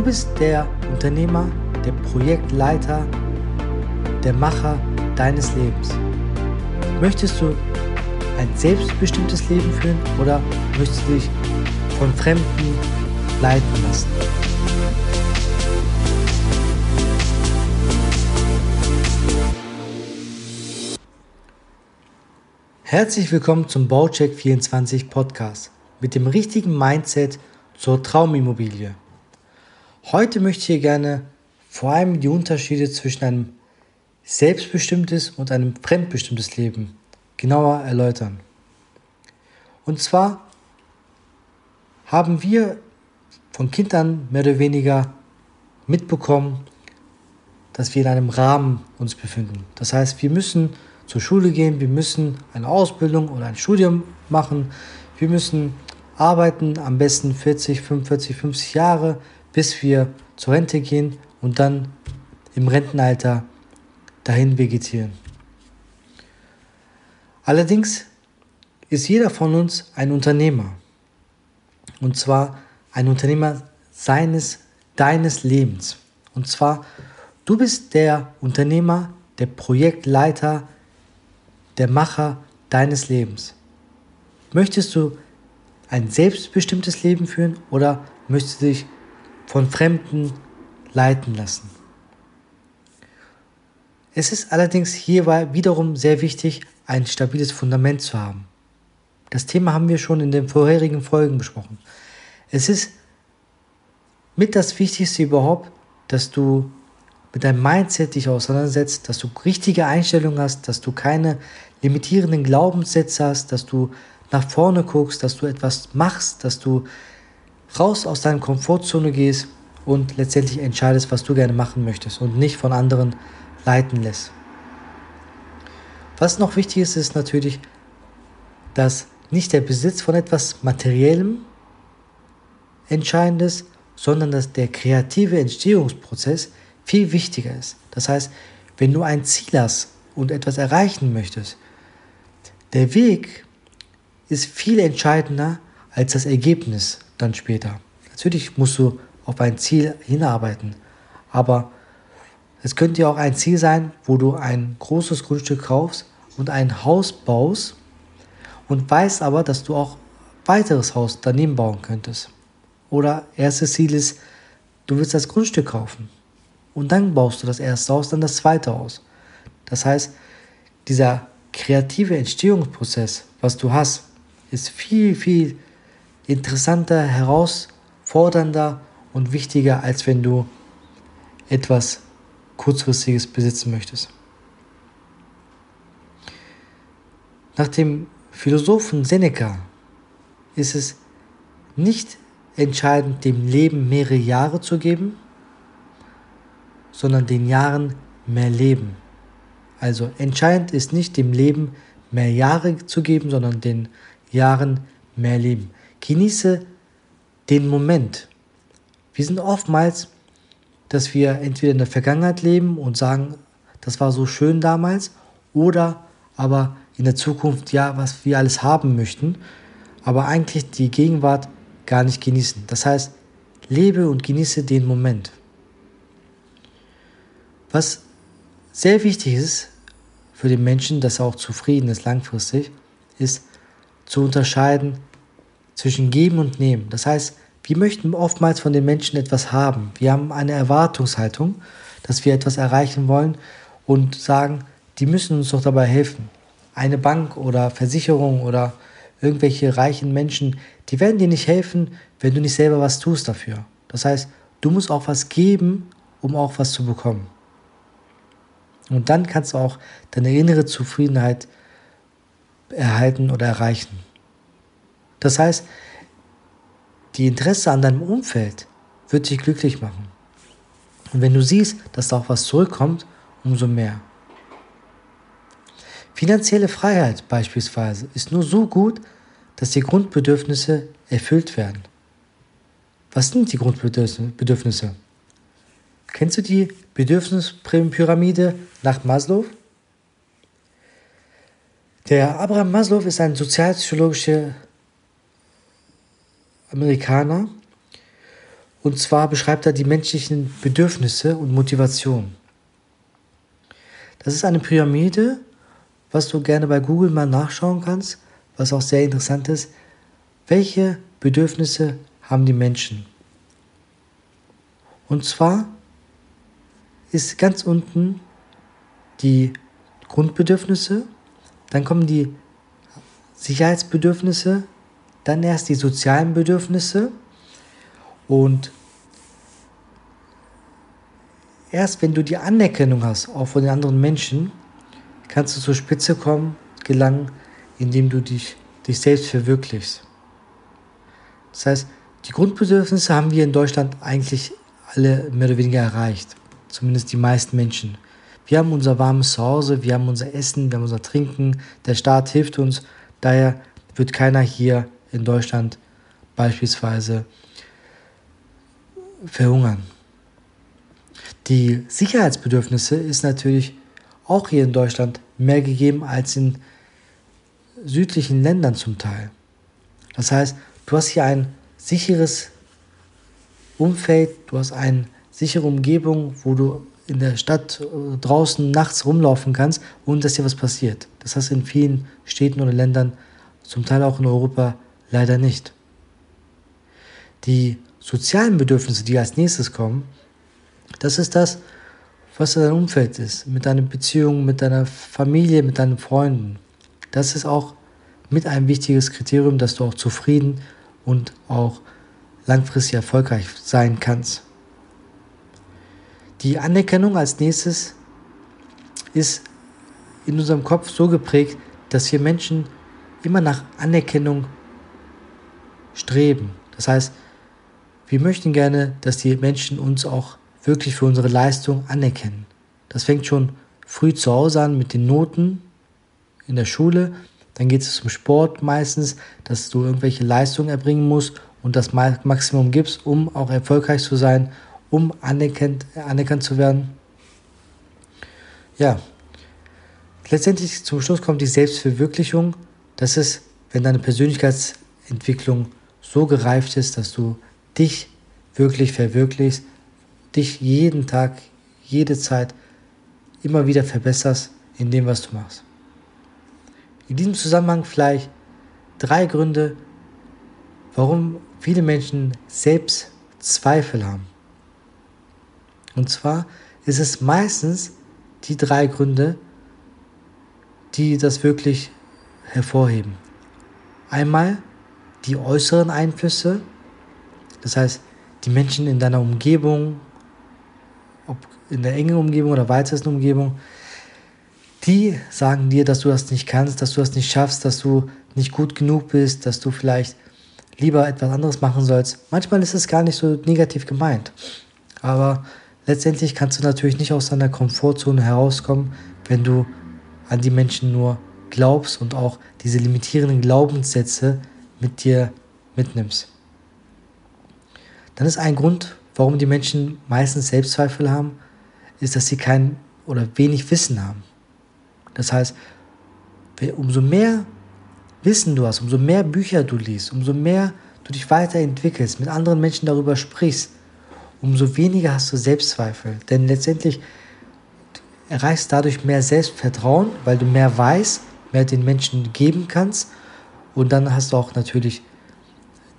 Du bist der Unternehmer, der Projektleiter, der Macher deines Lebens. Möchtest du ein selbstbestimmtes Leben führen oder möchtest du dich von Fremden leiten lassen? Herzlich willkommen zum Baucheck 24 Podcast mit dem richtigen Mindset zur Traumimmobilie. Heute möchte ich hier gerne vor allem die Unterschiede zwischen einem selbstbestimmtes und einem fremdbestimmtes Leben genauer erläutern. Und zwar haben wir von Kindern mehr oder weniger mitbekommen, dass wir in einem Rahmen uns befinden. Das heißt, wir müssen zur Schule gehen, wir müssen eine Ausbildung oder ein Studium machen, wir müssen arbeiten, am besten 40, 45, 50 Jahre, bis wir zur Rente gehen und dann im Rentenalter dahin vegetieren. Allerdings ist jeder von uns ein Unternehmer. Und zwar ein Unternehmer seines, deines Lebens. Und zwar, du bist der Unternehmer, der Projektleiter, der Macher deines Lebens. Möchtest du ein selbstbestimmtes Leben führen oder möchtest du dich von Fremden leiten lassen. Es ist allerdings hierbei wiederum sehr wichtig, ein stabiles Fundament zu haben. Das Thema haben wir schon in den vorherigen Folgen besprochen. Es ist mit das Wichtigste überhaupt, dass du mit deinem Mindset dich auseinandersetzt, dass du richtige Einstellungen hast, dass du keine limitierenden Glaubenssätze hast, dass du nach vorne guckst, dass du etwas machst, dass du raus aus deiner Komfortzone gehst und letztendlich entscheidest, was du gerne machen möchtest und nicht von anderen leiten lässt. Was noch wichtig ist, ist natürlich, dass nicht der Besitz von etwas Materiellem entscheidend ist, sondern dass der kreative Entstehungsprozess viel wichtiger ist. Das heißt, wenn du ein Ziel hast und etwas erreichen möchtest, der Weg ist viel entscheidender als das Ergebnis dann später. Natürlich musst du auf ein Ziel hinarbeiten, aber es könnte ja auch ein Ziel sein, wo du ein großes Grundstück kaufst und ein Haus baust und weißt aber, dass du auch weiteres Haus daneben bauen könntest. Oder erstes Ziel ist, du willst das Grundstück kaufen und dann baust du das erste Haus, dann das zweite Haus. Das heißt, dieser kreative Entstehungsprozess, was du hast, ist viel, viel interessanter, herausfordernder und wichtiger, als wenn du etwas kurzfristiges besitzen möchtest. Nach dem Philosophen Seneca ist es nicht entscheidend, dem Leben mehrere Jahre zu geben, sondern den Jahren mehr Leben. Also entscheidend ist nicht dem Leben mehr Jahre zu geben, sondern den Jahren mehr Leben. Genieße den Moment. Wir sind oftmals, dass wir entweder in der Vergangenheit leben und sagen, das war so schön damals, oder aber in der Zukunft, ja, was wir alles haben möchten, aber eigentlich die Gegenwart gar nicht genießen. Das heißt, lebe und genieße den Moment. Was sehr wichtig ist für den Menschen, dass er auch zufrieden ist langfristig, ist zu unterscheiden zwischen Geben und Nehmen. Das heißt, wir möchten oftmals von den Menschen etwas haben. Wir haben eine Erwartungshaltung, dass wir etwas erreichen wollen und sagen, die müssen uns doch dabei helfen. Eine Bank oder Versicherung oder irgendwelche reichen Menschen, die werden dir nicht helfen, wenn du nicht selber was tust dafür. Das heißt, du musst auch was geben, um auch was zu bekommen. Und dann kannst du auch deine innere Zufriedenheit erhalten oder erreichen. Das heißt, die Interesse an deinem Umfeld wird dich glücklich machen. Und wenn du siehst, dass da auch was zurückkommt, umso mehr. Finanzielle Freiheit beispielsweise ist nur so gut, dass die Grundbedürfnisse erfüllt werden. Was sind die Grundbedürfnisse? Kennst du die Bedürfnispyramide nach Maslow? Der Abraham Maslow ist ein sozialpsychologischer Amerikaner Und zwar beschreibt er die menschlichen Bedürfnisse und Motivation. Das ist eine Pyramide, was du gerne bei Google mal nachschauen kannst, was auch sehr interessant ist. Welche Bedürfnisse haben die Menschen? Und zwar ist ganz unten die Grundbedürfnisse, dann kommen die Sicherheitsbedürfnisse, dann erst die sozialen Bedürfnisse und erst wenn du die Anerkennung hast, auch von den anderen Menschen, kannst du zur Spitze kommen, gelangen, indem du dich, dich selbst verwirklichst. Das heißt, die Grundbedürfnisse haben wir in Deutschland eigentlich alle mehr oder weniger erreicht. Zumindest die meisten Menschen. Wir haben unser warmes Zuhause, wir haben unser Essen, wir haben unser Trinken. Der Staat hilft uns. Daher wird keiner hier in Deutschland beispielsweise verhungern. Die Sicherheitsbedürfnisse ist natürlich auch hier in Deutschland mehr gegeben als in südlichen Ländern zum Teil. Das heißt, du hast hier ein sicheres Umfeld, du hast eine sichere Umgebung, wo du in der Stadt äh, draußen nachts rumlaufen kannst, ohne dass dir was passiert. Das hast du in vielen Städten oder Ländern, zum Teil auch in Europa, leider nicht. Die sozialen Bedürfnisse, die als nächstes kommen, das ist das, was dein Umfeld ist, mit deiner Beziehung, mit deiner Familie, mit deinen Freunden. Das ist auch mit ein wichtiges Kriterium, dass du auch zufrieden und auch langfristig erfolgreich sein kannst. Die Anerkennung als nächstes ist in unserem Kopf so geprägt, dass wir Menschen immer nach Anerkennung streben. Das heißt, wir möchten gerne, dass die Menschen uns auch wirklich für unsere Leistung anerkennen. Das fängt schon früh zu Hause an mit den Noten in der Schule. Dann geht es zum Sport meistens, dass du irgendwelche Leistungen erbringen musst und das Maximum gibst, um auch erfolgreich zu sein, um anerkannt, anerkannt zu werden. Ja, letztendlich zum Schluss kommt die Selbstverwirklichung. Das ist, wenn deine Persönlichkeitsentwicklung so gereift ist, dass du dich wirklich verwirklichst, dich jeden Tag, jede Zeit immer wieder verbesserst in dem, was du machst. In diesem Zusammenhang vielleicht drei Gründe, warum viele Menschen selbst Zweifel haben. Und zwar ist es meistens die drei Gründe, die das wirklich hervorheben. Einmal die äußeren Einflüsse, das heißt die Menschen in deiner Umgebung, ob in der engen Umgebung oder weitesten Umgebung, die sagen dir, dass du das nicht kannst, dass du das nicht schaffst, dass du nicht gut genug bist, dass du vielleicht lieber etwas anderes machen sollst. Manchmal ist es gar nicht so negativ gemeint. Aber letztendlich kannst du natürlich nicht aus deiner Komfortzone herauskommen, wenn du an die Menschen nur glaubst und auch diese limitierenden Glaubenssätze mit dir mitnimmst. Dann ist ein Grund, warum die Menschen meistens Selbstzweifel haben, ist, dass sie kein oder wenig Wissen haben. Das heißt, umso mehr Wissen du hast, umso mehr Bücher du liest, umso mehr du dich weiterentwickelst, mit anderen Menschen darüber sprichst, umso weniger hast du Selbstzweifel. Denn letztendlich erreichst dadurch mehr Selbstvertrauen, weil du mehr weißt, mehr den Menschen geben kannst. Und dann hast du auch natürlich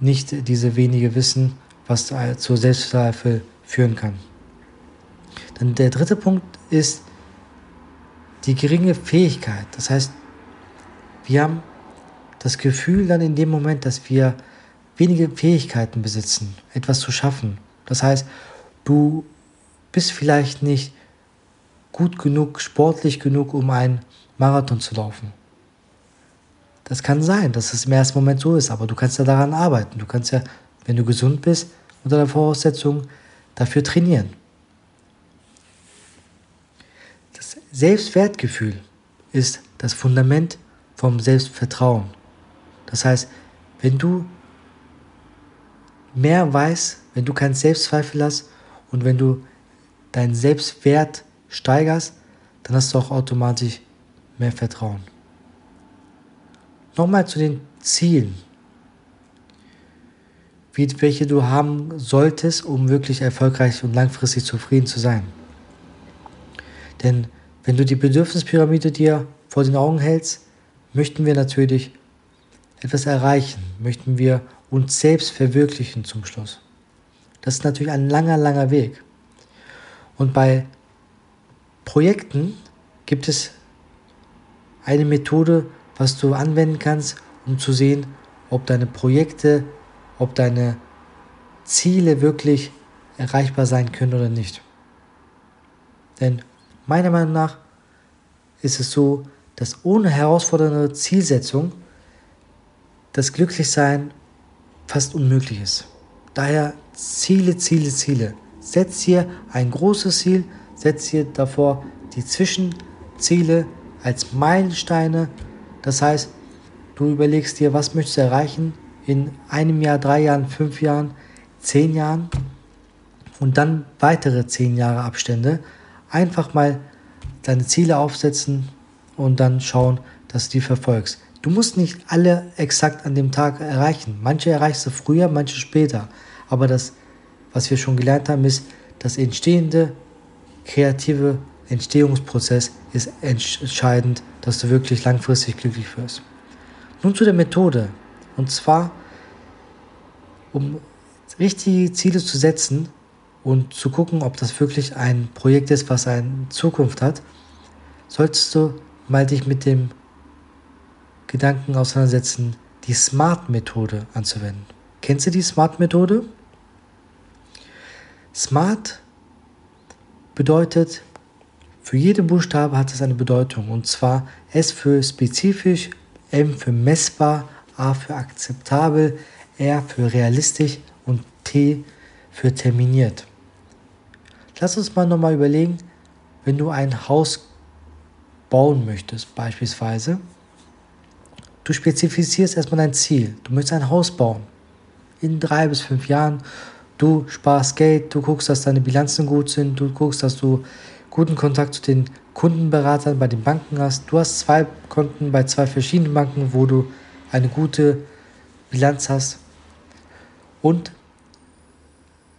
nicht diese wenige Wissen, was zu Selbstzweifel führen kann. Dann der dritte Punkt ist die geringe Fähigkeit. Das heißt, wir haben das Gefühl dann in dem Moment, dass wir wenige Fähigkeiten besitzen, etwas zu schaffen. Das heißt, du bist vielleicht nicht gut genug, sportlich genug, um einen Marathon zu laufen. Das kann sein, dass es im ersten Moment so ist, aber du kannst ja daran arbeiten. Du kannst ja, wenn du gesund bist, unter der Voraussetzung dafür trainieren. Das Selbstwertgefühl ist das Fundament vom Selbstvertrauen. Das heißt, wenn du mehr weißt, wenn du keinen Selbstzweifel hast und wenn du deinen Selbstwert steigerst, dann hast du auch automatisch mehr Vertrauen. Nochmal zu den Zielen. wie, welche du haben solltest, um wirklich erfolgreich und langfristig zufrieden zu sein. Denn wenn du die Bedürfnispyramide dir vor den Augen hältst, möchten wir natürlich etwas erreichen, möchten wir uns selbst verwirklichen zum Schluss. Das ist natürlich ein langer, langer Weg. Und bei Projekten gibt es eine Methode, was du anwenden kannst, um zu sehen, ob deine Projekte, ob deine Ziele wirklich erreichbar sein können oder nicht. Denn meiner Meinung nach ist es so, dass ohne herausfordernde Zielsetzung das Glücklichsein fast unmöglich ist. Daher Ziele, Ziele, Ziele. Setz dir ein großes Ziel, setz dir davor die Zwischenziele als Meilensteine. Das heißt, du überlegst dir, was möchtest du erreichen in einem Jahr, drei Jahren, fünf Jahren, zehn Jahren und dann weitere zehn Jahre Abstände. Einfach mal deine Ziele aufsetzen und dann schauen, dass du die verfolgst. Du musst nicht alle exakt an dem Tag erreichen. Manche erreichst du früher, manche später. Aber das, was wir schon gelernt haben, ist, das entstehende kreative Entstehungsprozess ist entscheidend, dass du wirklich langfristig glücklich wirst. Nun zu der Methode. Und zwar, um richtige Ziele zu setzen und zu gucken, ob das wirklich ein Projekt ist, was eine Zukunft hat, solltest du mal dich mit dem Gedanken auseinandersetzen, die SMART-Methode anzuwenden. Kennst du die SMART-Methode? Smart bedeutet, für jeden Buchstabe hat es eine Bedeutung. Und zwar S für spezifisch, M für messbar, A für akzeptabel, R für realistisch und T für terminiert. Lass uns mal nochmal überlegen, wenn du ein Haus bauen möchtest, beispielsweise, du spezifizierst erstmal dein Ziel. Du möchtest ein Haus bauen. In drei bis fünf Jahren. Du sparst Geld, du guckst, dass deine Bilanzen gut sind, du guckst, dass du guten Kontakt zu den Kundenberatern bei den Banken hast. Du hast zwei Konten bei zwei verschiedenen Banken, wo du eine gute Bilanz hast. Und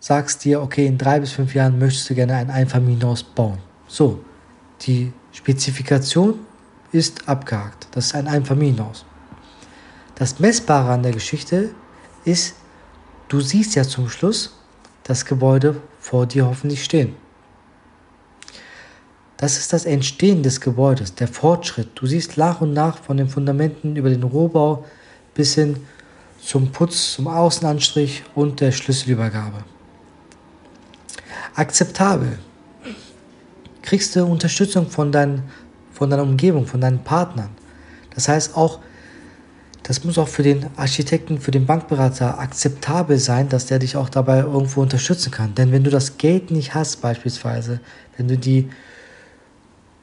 sagst dir, okay, in drei bis fünf Jahren möchtest du gerne ein Einfamilienhaus bauen. So, die Spezifikation ist abgehakt. Das ist ein Einfamilienhaus. Das Messbare an der Geschichte ist, du siehst ja zum Schluss das Gebäude vor dir hoffentlich stehen. Das ist das Entstehen des Gebäudes, der Fortschritt. Du siehst nach und nach von den Fundamenten über den Rohbau bis hin zum Putz, zum Außenanstrich und der Schlüsselübergabe. Akzeptabel. Kriegst du Unterstützung von, dein, von deiner Umgebung, von deinen Partnern. Das heißt auch, das muss auch für den Architekten, für den Bankberater akzeptabel sein, dass der dich auch dabei irgendwo unterstützen kann. Denn wenn du das Geld nicht hast, beispielsweise, wenn du die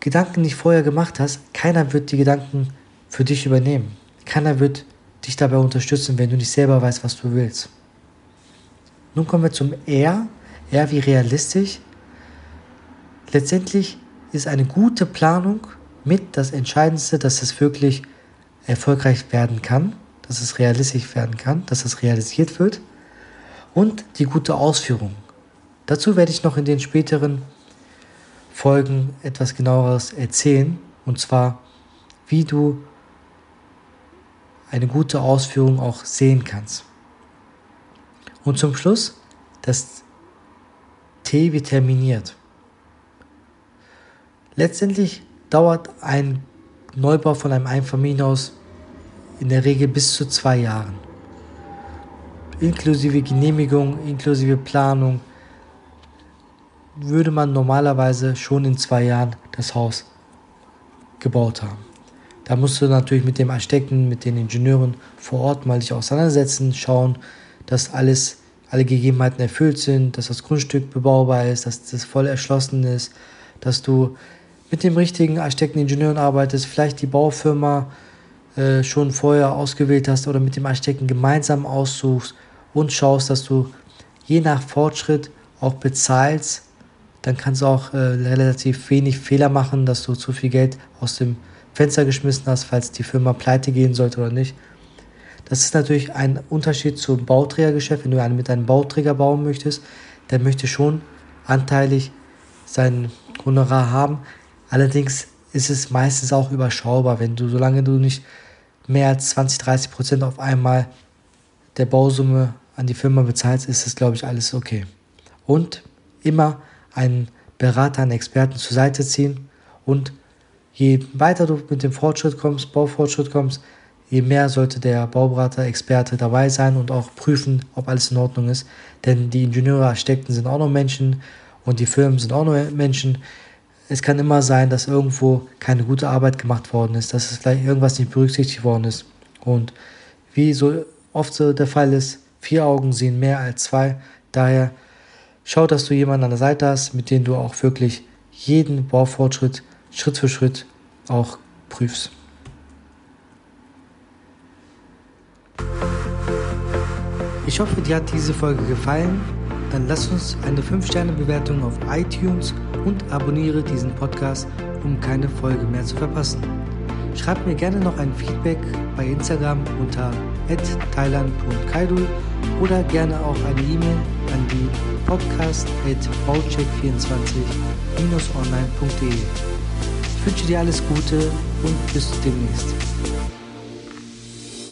Gedanken nicht vorher gemacht hast, keiner wird die Gedanken für dich übernehmen. Keiner wird dich dabei unterstützen, wenn du nicht selber weißt, was du willst. Nun kommen wir zum R. R wie realistisch. Letztendlich ist eine gute Planung mit das Entscheidendste, dass es wirklich erfolgreich werden kann, dass es realistisch werden kann, dass es realisiert wird und die gute Ausführung. Dazu werde ich noch in den späteren Folgen etwas genaueres erzählen und zwar, wie du eine gute Ausführung auch sehen kannst. Und zum Schluss das T wie terminiert. Letztendlich dauert ein Neubau von einem Einfamilienhaus in der Regel bis zu zwei Jahren. Inklusive Genehmigung, inklusive Planung würde man normalerweise schon in zwei Jahren das Haus gebaut haben. Da musst du natürlich mit dem Architekten, mit den Ingenieuren vor Ort mal dich auseinandersetzen, schauen, dass alles, alle Gegebenheiten erfüllt sind, dass das Grundstück bebaubar ist, dass das voll erschlossen ist, dass du mit dem richtigen Architekten, Ingenieuren arbeitest, vielleicht die Baufirma äh, schon vorher ausgewählt hast oder mit dem Architekten gemeinsam aussuchst und schaust, dass du je nach Fortschritt auch bezahlst, dann kannst du auch äh, relativ wenig Fehler machen, dass du zu viel Geld aus dem Fenster geschmissen hast, falls die Firma pleite gehen sollte oder nicht. Das ist natürlich ein Unterschied zum Bauträgergeschäft. Wenn du mit einem Bauträger bauen möchtest, der möchte schon anteilig sein Honorar haben. Allerdings ist es meistens auch überschaubar, wenn du, solange du nicht mehr als 20, 30 Prozent auf einmal der Bausumme an die Firma bezahlst, ist das, glaube ich, alles okay. Und immer einen Berater, einen Experten zur Seite ziehen und je weiter du mit dem Fortschritt kommst, Baufortschritt kommst, je mehr sollte der Bauberater, Experte dabei sein und auch prüfen, ob alles in Ordnung ist. Denn die Ingenieure, Architekten sind auch noch Menschen und die Firmen sind auch noch Menschen. Es kann immer sein, dass irgendwo keine gute Arbeit gemacht worden ist, dass es vielleicht irgendwas nicht berücksichtigt worden ist. Und wie so oft so der Fall ist, vier Augen sehen mehr als zwei. Daher schau, dass du jemanden an der Seite hast, mit dem du auch wirklich jeden Baufortschritt Schritt für Schritt auch prüfst. Ich hoffe, dir hat diese Folge gefallen. Dann lass uns eine 5-Sterne-Bewertung auf iTunes und abonniere diesen Podcast, um keine Folge mehr zu verpassen. Schreib mir gerne noch ein Feedback bei Instagram unter thailand.kaidul oder gerne auch eine E-Mail an die podcast.baucheck24-online.de. Ich wünsche dir alles Gute und bis demnächst.